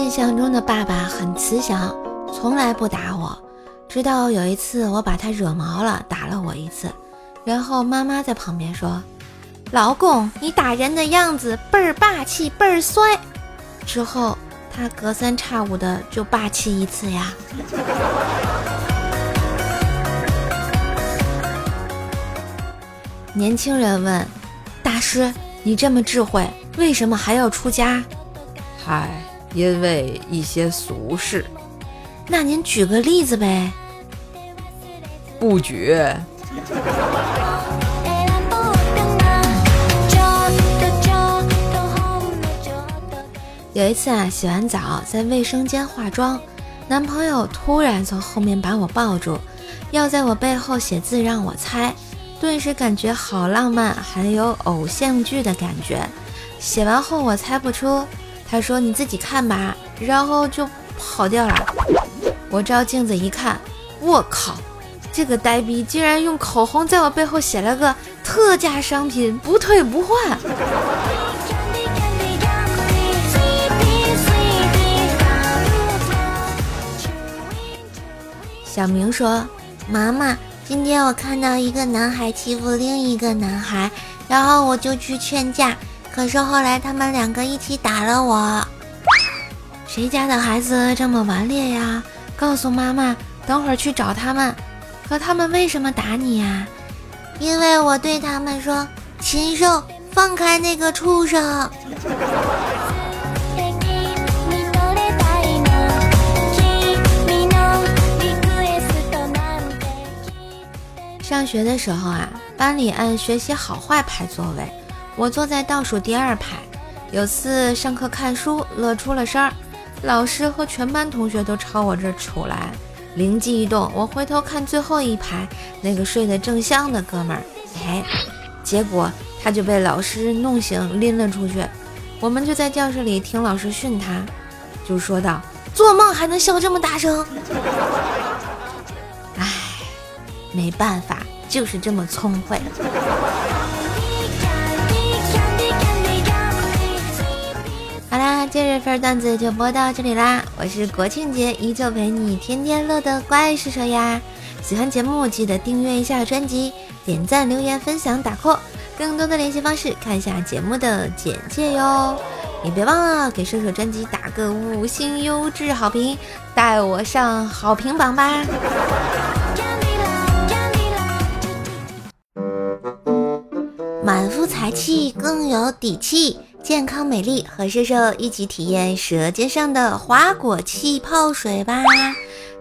印象中的爸爸很慈祥，从来不打我，直到有一次我把他惹毛了，打了我一次，然后妈妈在旁边说：“老公，你打人的样子倍儿霸气，倍儿帅。”之后他隔三差五的就霸气一次呀。年轻人问：“大师，你这么智慧，为什么还要出家？”嗨。因为一些俗事，那您举个例子呗？不举。有一次啊，洗完澡在卫生间化妆，男朋友突然从后面把我抱住，要在我背后写字让我猜，顿时感觉好浪漫，还有偶像剧的感觉。写完后我猜不出。他说：“你自己看吧。”然后就跑掉了。我照镜子一看，我靠，这个呆逼竟然用口红在我背后写了个“特价商品，不退不换”。小明说：“妈妈，今天我看到一个男孩欺负另一个男孩，然后我就去劝架。”可是后来他们两个一起打了我，谁家的孩子这么顽劣呀？告诉妈妈，等会儿去找他们。可他们为什么打你呀？因为我对他们说：“禽兽，放开那个畜生。”上学的时候啊，班里按学习好坏排座位。我坐在倒数第二排，有次上课看书乐出了声儿，老师和全班同学都朝我这儿瞅来。灵机一动，我回头看最后一排那个睡得正香的哥们儿，哎，结果他就被老师弄醒拎了出去。我们就在教室里听老师训他，就说道：“做梦还能笑这么大声？”哎，没办法，就是这么聪慧。今日份段子就播到这里啦！我是国庆节依旧陪你天天乐的怪兽兽呀！喜欢节目记得订阅一下专辑，点赞、留言、分享、打 call，更多的联系方式看一下节目的简介哟！也别忘了给射手专辑打个五星优质好评，带我上好评榜吧！满腹才气更有底气。健康美丽和瘦瘦一起体验舌尖上的花果气泡水吧。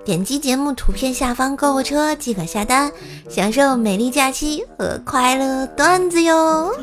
点击节目图片下方购物车即可下单享受美丽假期和快乐段子哟。